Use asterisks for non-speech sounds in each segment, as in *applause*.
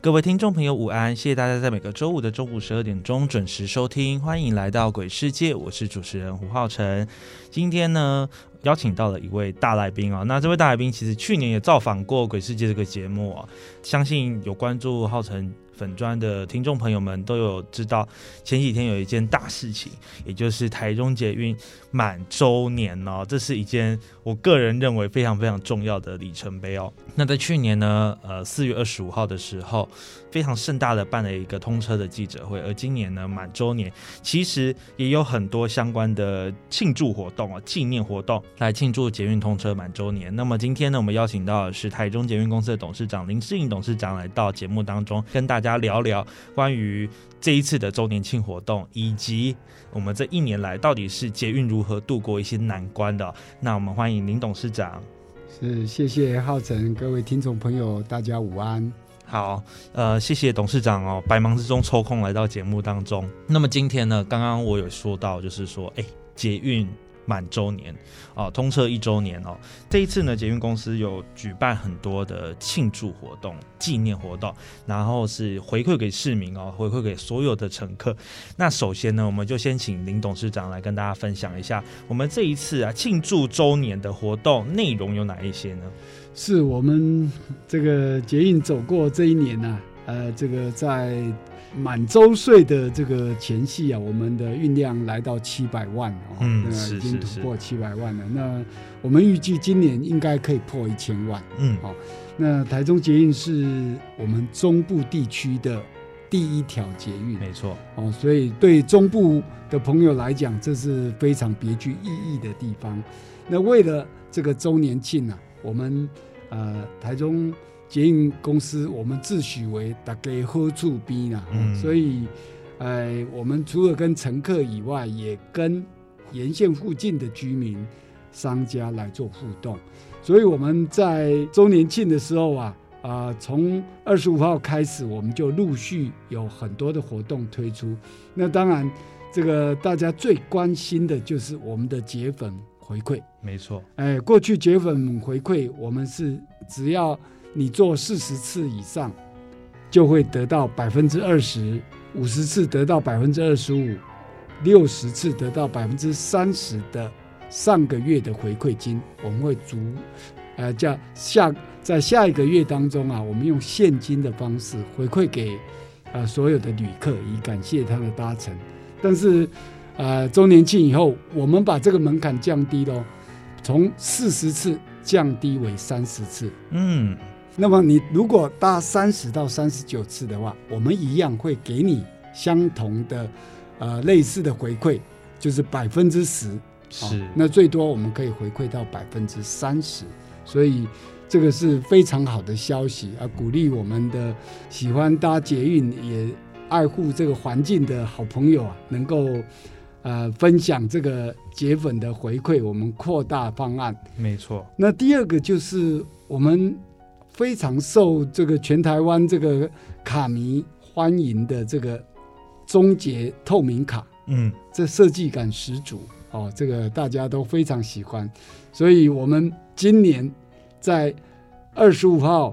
各位听众朋友，午安！谢谢大家在每个周五的中午十二点钟准时收听，欢迎来到鬼世界，我是主持人胡浩辰。今天呢，邀请到了一位大来宾啊，那这位大来宾其实去年也造访过鬼世界这个节目啊，相信有关注浩辰。粉砖的听众朋友们都有知道，前几天有一件大事情，也就是台中捷运满周年哦，这是一件我个人认为非常非常重要的里程碑哦。那在去年呢，呃，四月二十五号的时候。非常盛大的办了一个通车的记者会，而今年呢满周年，其实也有很多相关的庆祝活动啊、纪念活动来庆祝捷运通车满周年。那么今天呢，我们邀请到的是台中捷运公司的董事长林世颖董事长来到节目当中，跟大家聊聊关于这一次的周年庆活动，以及我们这一年来到底是捷运如何度过一些难关的。那我们欢迎林董事长。是，谢谢浩辰，各位听众朋友，大家午安。好，呃，谢谢董事长哦，百忙之中抽空来到节目当中。那么今天呢，刚刚我有说到，就是说，哎，捷运满周年哦，通车一周年哦。这一次呢，捷运公司有举办很多的庆祝活动、纪念活动，然后是回馈给市民哦，回馈给所有的乘客。那首先呢，我们就先请林董事长来跟大家分享一下，我们这一次啊庆祝周年的活动内容有哪一些呢？是我们这个捷运走过这一年呢，呃，这个在满周岁的这个前夕啊，我们的运量来到七百万哦，嗯，已经突破七百万了。那我们预计今年应该可以破一千万，嗯，好。那台中捷运是我们中部地区的第一条捷运，没错，哦，所以对中部的朋友来讲，这是非常别具意义的地方。那为了这个周年庆呢，我们呃，台中捷运公司，我们自诩为大家喝处边啦，所以，呃，我们除了跟乘客以外，也跟沿线附近的居民、商家来做互动。所以我们在周年庆的时候啊，啊，从二十五号开始，我们就陆续有很多的活动推出。那当然，这个大家最关心的就是我们的铁粉。回馈没错，哎，过去结粉回馈，我们是只要你做四十次以上，就会得到百分之二十五十次得到百分之二十五，六十次得到百分之三十的上个月的回馈金，我们会逐，呃，叫下在下一个月当中啊，我们用现金的方式回馈给呃所有的旅客，以感谢他的搭乘，但是。呃，周年庆以后，我们把这个门槛降低喽，从四十次降低为三十次。嗯，那么你如果搭三十到三十九次的话，我们一样会给你相同的呃类似的回馈，就是百分之十。是，那最多我们可以回馈到百分之三十，所以这个是非常好的消息啊！鼓励我们的喜欢搭捷运也爱护这个环境的好朋友啊，能够。呃，分享这个结粉的回馈，我们扩大方案。没错。那第二个就是我们非常受这个全台湾这个卡迷欢迎的这个终结透明卡。嗯，这设计感十足哦，这个大家都非常喜欢。所以我们今年在二十五号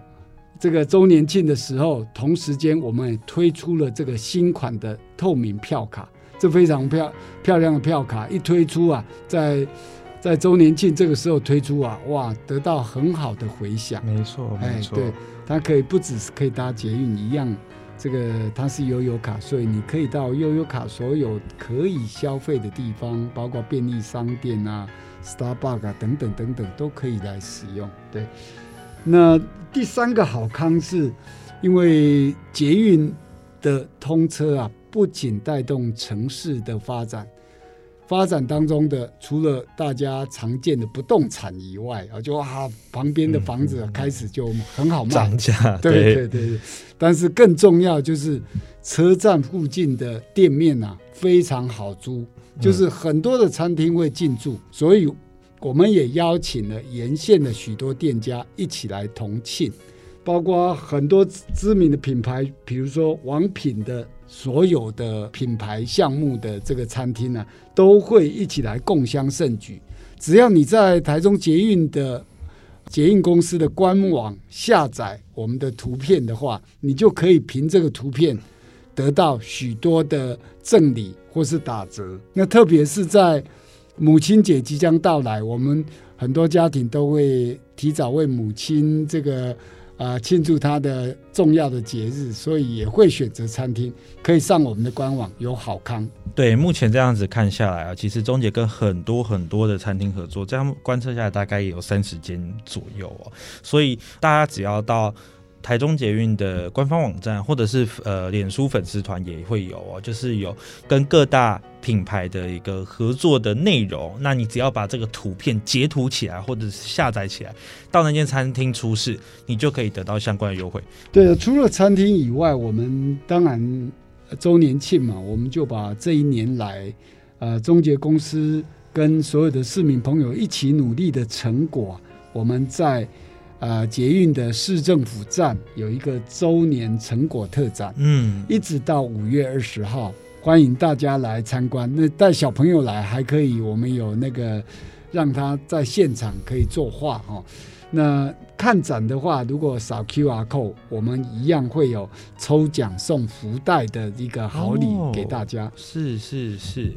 这个周年庆的时候，同时间我们也推出了这个新款的透明票卡。这非常漂漂亮的票卡一推出啊，在在周年庆这个时候推出啊，哇，得到很好的回响。没错，没错，对，它可以不只是可以搭捷运一样，这个它是悠游卡，所以你可以到悠游卡所有可以消费的地方，包括便利商店啊、Starbucks 啊等等等等，都可以来使用。对，那第三个好康是，因为捷运的通车啊，不仅带动城市的发展。发展当中的，除了大家常见的不动产以外啊，就啊旁边的房子开始就很好卖，涨价，对对。对对。但是更重要就是车站附近的店面啊非常好租，就是很多的餐厅会进驻，所以我们也邀请了沿线的许多店家一起来同庆，包括很多知名的品牌，比如说王品的。所有的品牌项目的这个餐厅呢，都会一起来共襄盛举。只要你在台中捷运的捷运公司的官网下载我们的图片的话，你就可以凭这个图片得到许多的赠礼或是打折。那特别是在母亲节即将到来，我们很多家庭都会提早为母亲这个。啊，庆祝他的重要的节日，所以也会选择餐厅，可以上我们的官网有好康。对，目前这样子看下来啊，其实钟姐跟很多很多的餐厅合作，这样观测下来大概也有三十间左右哦。所以大家只要到。台中捷运的官方网站，或者是呃，脸书粉丝团也会有哦，就是有跟各大品牌的一个合作的内容。那你只要把这个图片截图起来，或者是下载起来，到那间餐厅出示，你就可以得到相关的优惠。对，除了餐厅以外，我们当然周年庆嘛，我们就把这一年来呃，中捷公司跟所有的市民朋友一起努力的成果，我们在。呃，捷运的市政府站有一个周年成果特展，嗯，一直到五月二十号，欢迎大家来参观。那带小朋友来还可以，我们有那个让他在现场可以作画哈。那看展的话，如果扫 Q R code，我们一样会有抽奖送福袋的一个好礼给大家。是是是。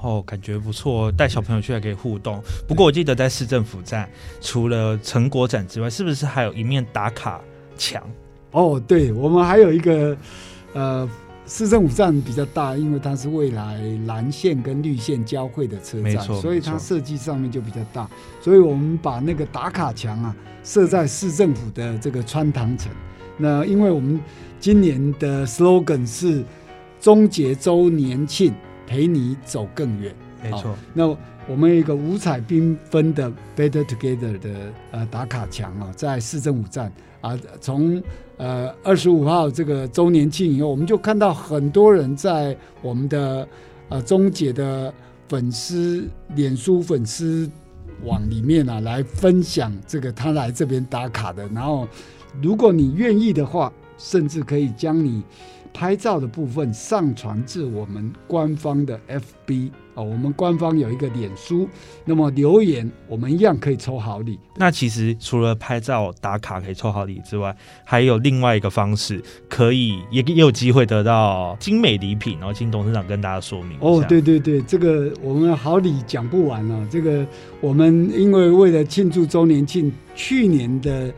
哦，感觉不错，带小朋友去还可以互动。不过我记得在市政府站，除了成果展之外，是不是还有一面打卡墙？哦，对，我们还有一个，呃，市政府站比较大，因为它是未来蓝线跟绿线交汇的车站，所以它设计上面就比较大。所以我们把那个打卡墙啊设在市政府的这个穿堂层。那因为我们今年的 slogan 是终结周年庆。陪你走更远，没错。那我们有一个五彩缤纷的 Better Together 的呃打卡墙啊，在市政府站啊，从呃二十五号这个周年庆以后，我们就看到很多人在我们的呃钟姐的粉丝脸书粉丝网里面啊，来分享这个他来这边打卡的。然后，如果你愿意的话，甚至可以将你。拍照的部分上传至我们官方的 FB 啊，我们官方有一个脸书，那么留言我们一样可以抽好礼。那其实除了拍照打卡可以抽好礼之外，还有另外一个方式，可以也也有机会得到精美礼品。然后请董事长跟大家说明哦，对对对，这个我们好礼讲不完了。这个我们因为为了庆祝周年庆，去年的。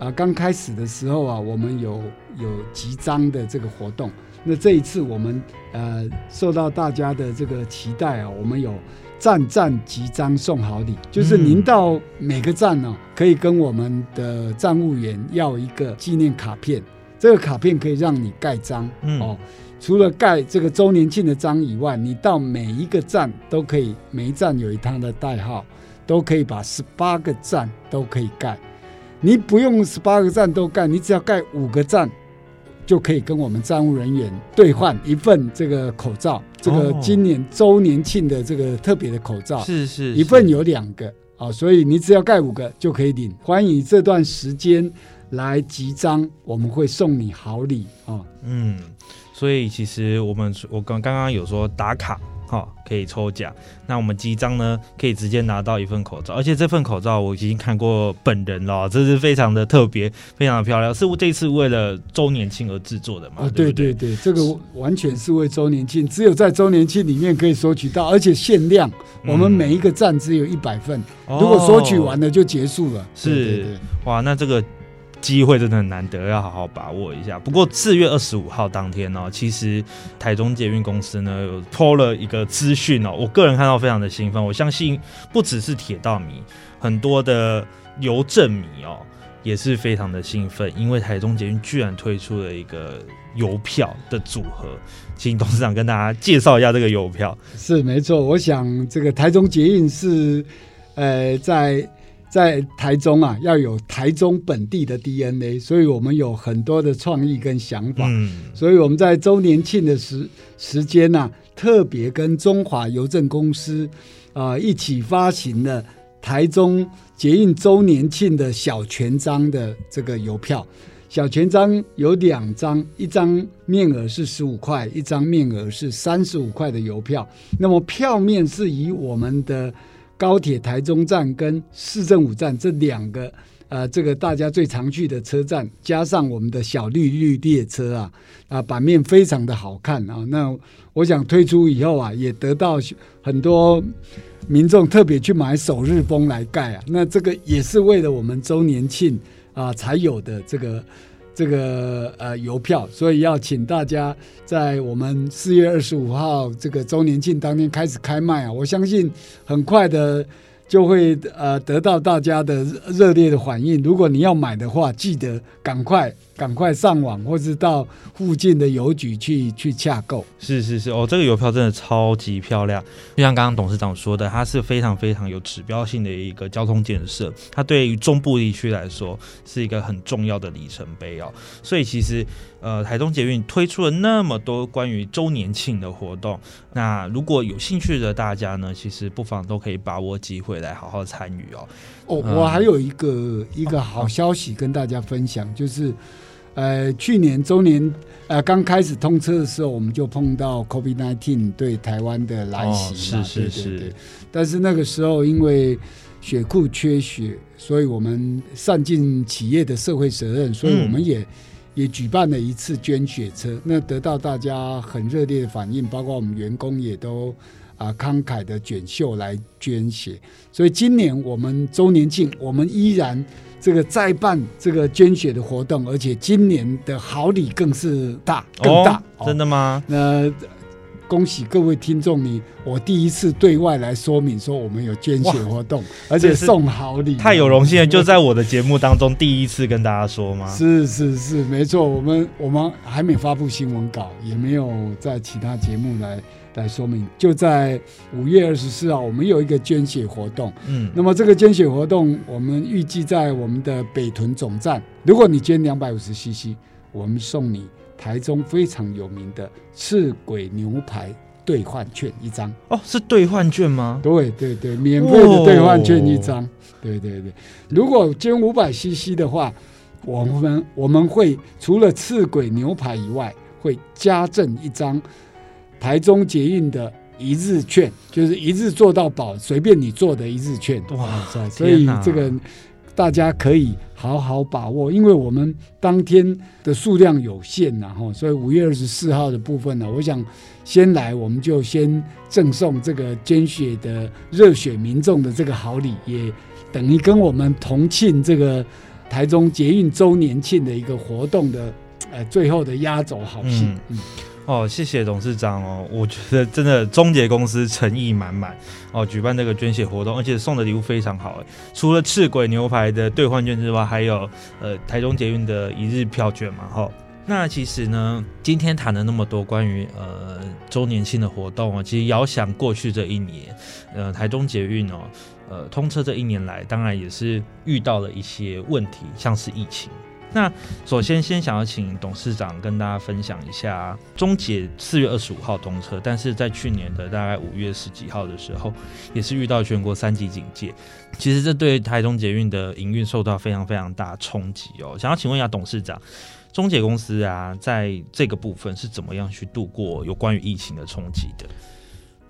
啊，刚开始的时候啊，我们有有集章的这个活动。那这一次我们呃受到大家的这个期待啊，我们有站站集章送好礼，就是您到每个站呢，可以跟我们的站务员要一个纪念卡片，这个卡片可以让你盖章哦。除了盖这个周年庆的章以外，你到每一个站都可以，每一站有一趟的代号，都可以把十八个站都可以盖。你不用十八个站都盖，你只要盖五个站，就可以跟我们站务人员兑换一份这个口罩。这个今年周年庆的这个特别的口罩，是是，一份有两个啊，所以你只要盖五个就可以领。欢迎这段时间来集章，我们会送你好礼啊。嗯，所以其实我们我刚刚刚有说打卡。好，可以抽奖。那我们几张呢，可以直接拿到一份口罩，而且这份口罩我已经看过本人了，这是非常的特别，非常的漂亮，是这次为了周年庆而制作的嘛？啊，对对对，这个完全是为周年庆，只有在周年庆里面可以索取到，而且限量，我们每一个站只有一百份，如果索取完了就结束了。是，哇，那这个。机会真的很难得，要好好把握一下。不过四月二十五号当天呢，其实台中捷运公司呢有抛了一个资讯哦，我个人看到非常的兴奋。我相信不只是铁道迷，很多的邮政迷哦也是非常的兴奋，因为台中捷运居然推出了一个邮票的组合，请董事长跟大家介绍一下这个邮票。是没错，我想这个台中捷运是呃在。在台中啊，要有台中本地的 DNA，所以我们有很多的创意跟想法。嗯，所以我们在周年庆的时时间呢、特别跟中华邮政公司啊、一起发行了台中捷运周年庆的小全章的这个邮票。小全章有两张，一张面额是十五块，一张面额是三十五块的邮票。那么票面是以我们的高铁台中站跟市政府站这两个呃，这个大家最常去的车站，加上我们的小绿绿列车啊，啊，版面非常的好看啊。那我想推出以后啊，也得到很多民众特别去买首日封来盖啊。那这个也是为了我们周年庆啊才有的这个。这个呃邮票，所以要请大家在我们四月二十五号这个周年庆当天开始开卖啊！我相信很快的就会呃得到大家的热烈的反应。如果你要买的话，记得赶快赶快上网，或是到附近的邮局去去洽购。是是是哦，这个邮票真的超级漂亮，就像刚刚董事长说的，它是非常非常有指标性的一个交通建设，它对于中部地区来说是一个很重要的里程碑哦。所以其实呃，台中捷运推出了那么多关于周年庆的活动，那如果有兴趣的大家呢，其实不妨都可以把握机会来好好参与哦。哦，嗯我还有一个一个好消息跟大家分享，就是，呃，去年周年呃刚开始通车的时候，我们就碰到 COVID-19 对台湾的来袭嘛，哦是是对对是对。但是那个时候因为血库缺血，所以我们善尽企业的社会责任，所以我们也、也举办了一次捐血车，那得到大家很热烈的反应，包括我们员工也都啊慷慨的卷袖来捐血。所以今年我们周年庆，我们依然这个再办这个捐血的活动，而且今年的好礼更是大更大，哦真的吗？那恭喜各位听众，你我第一次对外来说明说我们有捐血活动，而且送好礼，太有荣幸了，就在我的节目当中第一次跟大家说吗？是是是，没错，我们我们还没发布新闻稿，也没有在其他节目来来说明。就在五月二十四号，我们有一个捐血活动。嗯，那么这个捐血活动，我们预计在我们的北屯总站，如果你捐两百五十 CC，我们送你台中非常有名的赤鬼牛排兑换券一张。哦，是兑换券吗？对对对，免费的兑换券一张。对对对，如果捐五百 CC 的话，我们我们会除了赤鬼牛排以外，会加赠一张台中捷运的一日券，就是一日做到饱，随便你做的一日券。哇塞！所以这个大家可以好好把握，因为我们当天的数量有限呐，哈，所以五月二十四号的部分呢，我想先来，我们就先赠送这个捐血的热血民众的这个好礼，也等于跟我们同庆这个台中捷运周年庆的一个活动的呃最后的压轴好戏。嗯嗯哦，谢谢董事长哦，我觉得真的中捷公司诚意满满哦，举办这个捐血活动，而且送的礼物非常好，除了赤鬼牛排的兑换券之外，还有呃台中捷运的一日票券嘛哈。那其实呢，今天谈了那么多关于呃周年庆的活动哦，其实遥想过去这一年，呃台中捷运哦，呃通车这一年来，当然也是遇到了一些问题，像是疫情。那首先，先想要请董事长跟大家分享一下，中捷四月二十五号通车，但是在去年的大概五月十几号的时候，也是遇到全国三级警戒。其实这对台中捷运的营运受到非常非常大冲击哦。想要请问一下董事长，中捷公司啊，在这个部分是怎么样去度过有关于疫情的冲击的？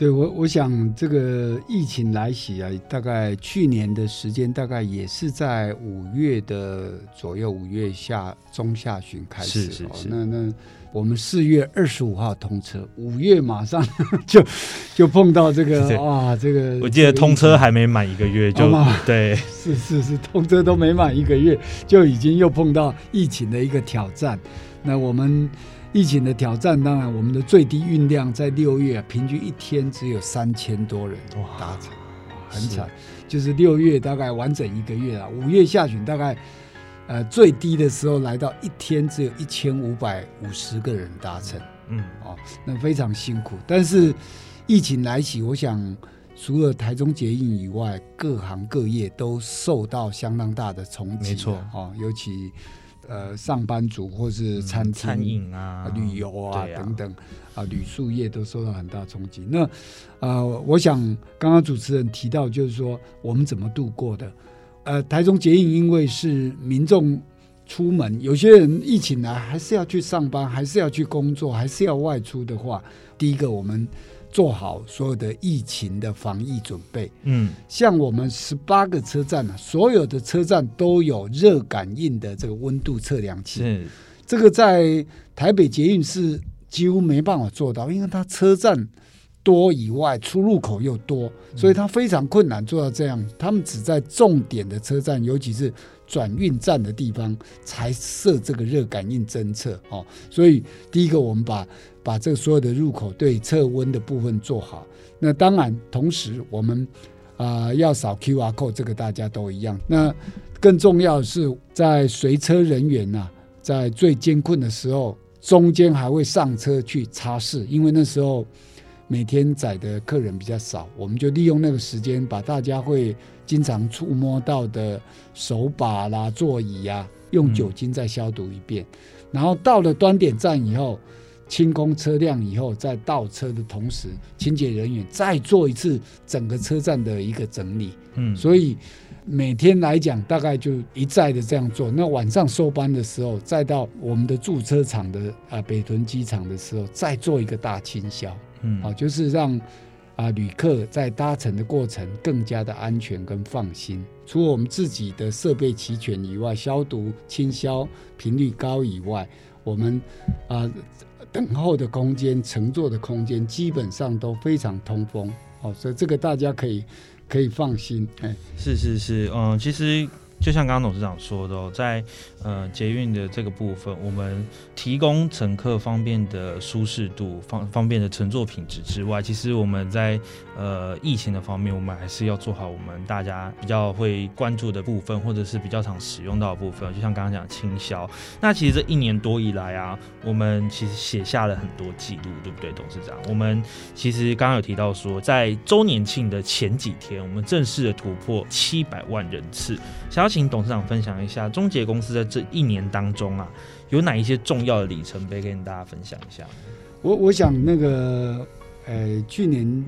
对我，我想这个疫情来袭啊，大概去年的时间，大概也是在五月的左右，五月下中下旬开始。是是是那那我们四月二十五号通车，五月马上 *laughs* 就就碰到这个对啊，这个我记得通车还还没满一个月就对，*laughs* 是是是，通车都没满一个月，就已经又碰到疫情的一个挑战。那我们疫情的挑战，当然我们的最低运量在六月、啊、平均一天只有三千多人达成，很惨。就是六月大概完整一个月啊，五月下旬大概呃最低的时候来到一天只有一千五百五十个人达成。嗯，哦，那非常辛苦。但是疫情来袭，我想除了台中捷运以外，各行各业都受到相当大的冲击。没错哦，尤其呃上班族或是餐厅、餐饮啊啊、旅游啊啊等等啊，旅宿业都受到很大冲击。那呃，我想刚刚主持人提到，就是说我们怎么度过的。呃，台中捷运因为是民众出门，有些人疫情来还是要去上班，还是要去工作，还是要外出的话，第一个我们做好所有的疫情的防疫准备。嗯，像我们十八个车站呢、所有的车站都有热感应的这个温度测量器。是这个在台北捷运是几乎没办法做到，因为它车站多以外，出入口又多，所以它非常困难做到这样。他们只在重点的车站，尤其是转运站的地方才设这个热感应侦测哦。所以第一个，我们把把这所有的入口对测温的部分做好。那当然，同时我们啊、要扫 QR code，这个大家都一样。那更重要的是，在随车人员呐、在最艰困的时候，中间还会上车去擦拭，因为那时候每天载的客人比较少，我们就利用那个时间，把大家会经常触摸到的手把啦、座椅啊，用酒精再消毒一遍。然后到了端点站以后，清空车辆以后，在倒车的同时，清洁人员再做一次整个车站的一个整理。嗯，所以每天来讲，大概就一再的这样做。那晚上收班的时候，再到我们的驻车场的啊北屯机场的时候，再做一个大清消嗯啊，就是让啊旅客在搭乘的过程更加的安全跟放心。除了我们自己的设备齐全以外，消毒清消频率高以外，我们啊等候的空间、乘坐的空间基本上都非常通风。哦，所以这个大家可以可以放心，哎，是是是，嗯，其实就像刚刚董事长说的、哦，在呃捷运的这个部分，我们提供乘客方便的舒适度、方方便的乘坐品质之外，其实我们在呃疫情的方面，我们还是要做好我们大家比较会关注的部分，或者是比较常使用到的部分。就像刚刚讲的清消，那其实这一年多以来啊，我们其实写下了很多记录，对不对，董事长？我们其实刚刚有提到说，在周年庆的前几天，我们正式的突破七百万人次。想要请董事长分享一下，中捷公司在这一年当中啊，有哪一些重要的里程碑跟大家分享一下？我我想那个，呃，去年，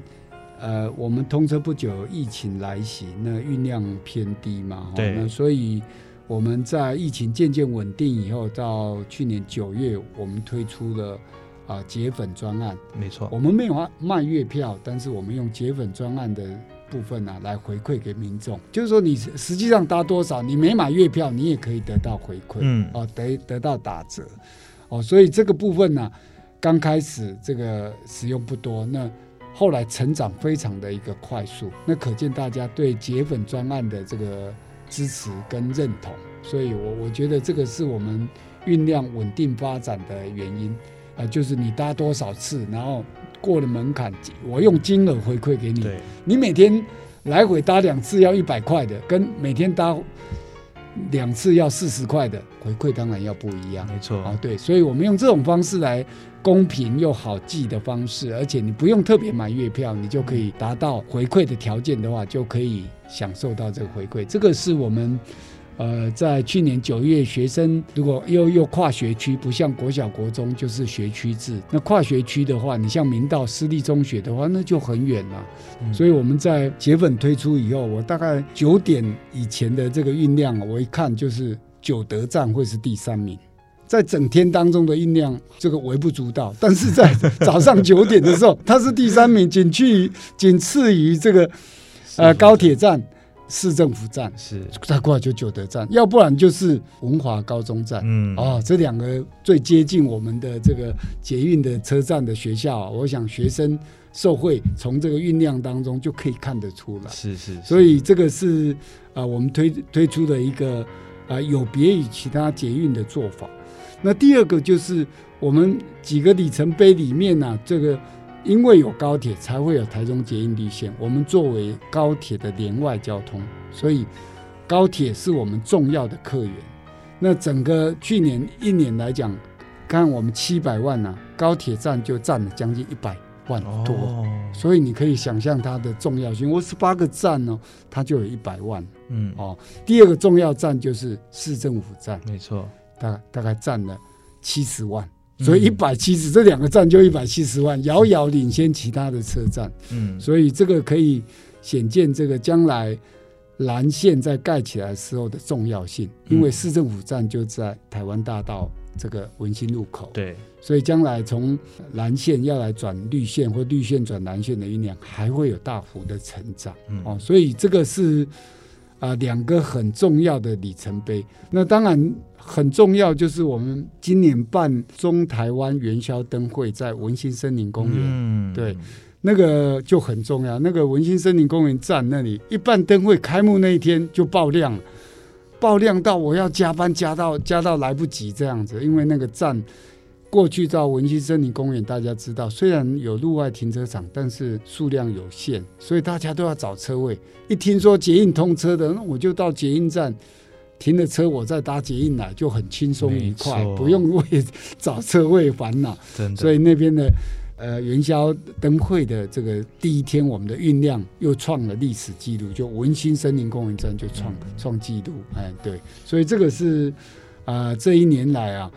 呃，我们通车不久，疫情来袭，那运量偏低嘛，对。那所以我们在疫情渐渐稳定以后，到去年九月，我们推出了啊解粉专案，没错，我们没有卖月票，但是我们用解粉专案的部分呢、来回馈给民众，就是说你实实际上搭多少，你没买月票，你也可以得到回馈，嗯。哦，得得到打折，哦，所以这个部分呢、刚开始这个使用不多，那后来成长非常的一个快速，那可见大家对解粉专案的这个支持跟认同，所以我我觉得这个是我们酝酿稳定发展的原因，啊、就是你搭多少次，然后过了门槛，我用金额回馈给你，对，你每天来回搭两次要一百块的，跟每天搭两次要四十块的回馈当然要不一样。没错，啊，对，所以我们用这种方式来公平又好记的方式，而且你不用特别买月票，你就可以达到回馈的条件的话，就可以享受到这个回馈。这个是我们呃在去年九月，学生如果又又跨学区，不像国小国中就是学区制，那跨学区的话，你像明道私立中学的话，那就很远了。嗯。所以我们在铁粉推出以后，我大概九点以前的这个运量，我一看就是九德站会是第三名，在整天当中的运量这个微不足道，但是在早上九点的时候，它是第三名，仅次于仅次于这个呃高铁站、市政府站，是，再过来就九德站，要不然就是文华高中站。嗯，哦，这两个最接近我们的这个捷运的车站的学校啊，我想学生受惠从这个运量当中就可以看得出来。是是，所以这个是啊、呃我们推推出的一个啊、呃有别于其他捷运的做法。那第二个就是我们几个里程碑里面呢、这个因为有高铁，才会有台中捷运绿线。我们作为高铁的连外交通，所以高铁是我们重要的客源。那整个去年一年来讲，看我们七百万呢、高铁站就占了将近一百万多。哦，所以你可以想象它的重要性。我十八个站呢，它就有一百万嗯，哦。第二个重要站就是市政府站，没错，大大概占了七十万，嗯所以一百七十这两个站就一百七十万，遥遥领先其他的车站。嗯，所以这个可以显见这个将来蓝线在盖起来时候的重要性，因为嗯市政府站就在台湾大道这个文心路口。对，所以将来从蓝线要来转绿线或绿线转蓝线的运量，还会有大幅的成长、嗯哦。所以这个是啊、两个很重要的里程碑。那当然很重要，就是我们今年办中台湾元宵灯会在文心森林公园。嗯对，那个就很重要。那个文心森林公园站那里，一办灯会开幕那一天就爆亮了，爆亮到我要加班加到加到来不及这样子，因为那个站过去到文心森林公园，大家知道虽然有路外停车场，但是数量有限，所以大家都要找车位。一听说捷运通车的，那我就到捷运站。停了车，我再搭捷运来，就很轻松愉快不用为找车位烦恼。真的，所以那边的呃元宵灯会的这个第一天，我们的运量又创了历史记录，就文心森林公园站就创嗯创纪录，哎，对，所以这个是啊、呃这一年来啊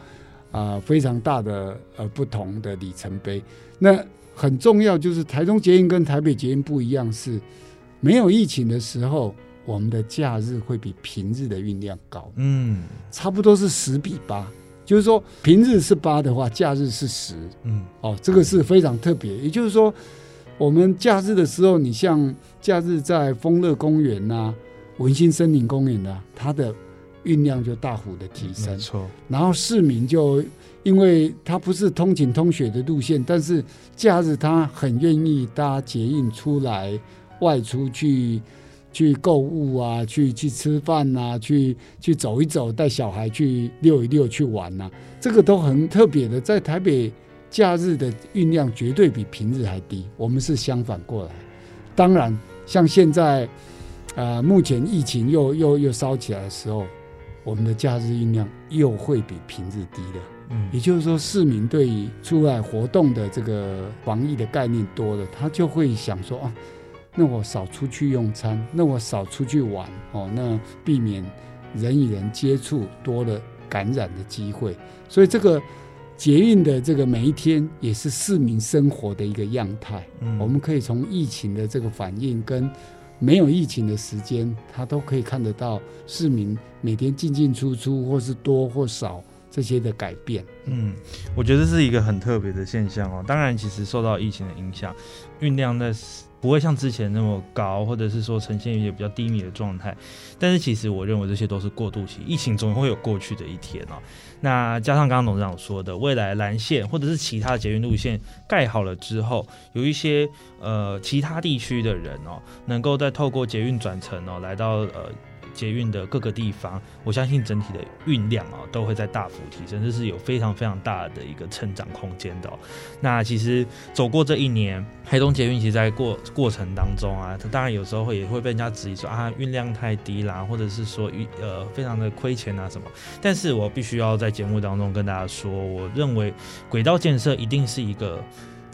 啊、非常大的呃不同的里程碑。那很重要就是台中捷运跟台北捷运不一样，是没有疫情的时候，我们的假日会比平日的运量高。嗯差不多是十比八，就是说平日是八的话，假日是十嗯哦，这个是非常特别。也就是说，我们假日的时候，你像假日在丰乐公园呐、文心森林公园呐、它的运量就大幅的提升没。错，然后市民就因为它不是通勤通学的路线，但是假日他很愿意搭捷运出来外出去去购物啊，去去吃饭呐、去去走一走，带小孩去溜一溜，去玩呐、这个都很特别的。在台北假日的运量绝对比平日还低，我们是相反过来。当然，像现在，呃，目前疫情又又又烧起来的时候，我们的假日运量又会比平日低了。嗯也就是说，市民对于出来活动的这个防疫的概念多了，他就会想说啊，那我少出去用餐，那我少出去玩哦，那避免人与人接触多了感染的机会。所以这个捷运的这个每一天也是市民生活的一个样态。嗯我们可以从疫情的这个反应跟没有疫情的时间，他都可以看得到市民每天进进出出或是多或少这些的改变。嗯，我觉得是一个很特别的现象哦。当然，其实受到疫情的影响，运量在不会像之前那么高，或者是说呈现一些比较低迷的状态。但是，其实我认为这些都是过渡期，疫情总会有过去的一天哦。那加上刚刚董事长说的，未来蓝线或者是其他的捷运路线盖好了之后，有一些呃其他地区的人哦，能够再透过捷运转乘哦，来到呃捷运的各个地方，我相信整体的运量啊都会在大幅提升，这是有非常非常大的一个成长空间的、那其实走过这一年，台东捷运其实在过过程当中啊，它当然有时候会也会被人家质疑说啊运量太低啦，或者是说运呃非常的亏钱啊什么。但是我必须要在节目当中跟大家说，我认为轨道建设一定是一个。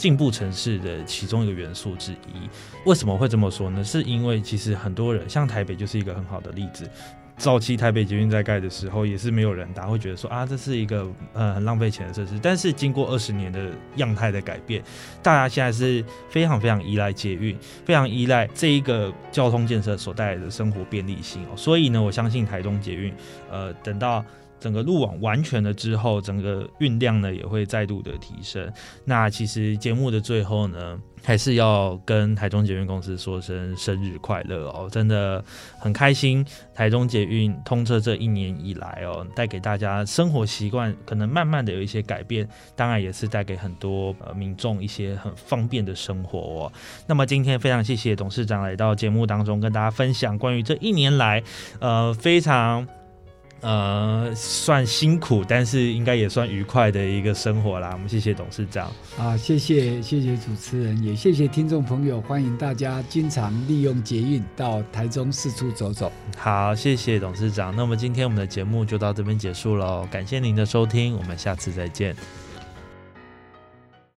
进步城市的其中一个元素之一，为什么会这么说呢？是因为其实很多人，像台北就是一个很好的例子。早期台北捷运在盖的时候，也是没有人搭，会觉得说啊，这是一个呃很浪费钱的设施。但是经过二十年的样态的改变，大家现在是非常非常依赖捷运，非常依赖这一个交通建设所带来的生活便利性。所以呢，我相信台中捷运，呃，等到整个路网完全了之后，整个运量呢也会再度的提升。那其实节目的最后呢，还是要跟台中捷运公司说声生日快乐哦，真的很开心。台中捷运通车这一年以来哦，带给大家生活习惯可能慢慢的有一些改变，当然也是带给很多呃民众一些很方便的生活哦。那么今天非常谢谢董事长来到节目当中跟大家分享关于这一年来呃非常。呃，算辛苦，但是应该也算愉快的一个生活啦。我们谢谢董事长啊，谢谢谢谢主持人，也谢谢听众朋友，欢迎大家经常利用捷运到台中四处走走。好，谢谢董事长。那么今天我们的节目就到这边结束喽，感谢您的收听，我们下次再见。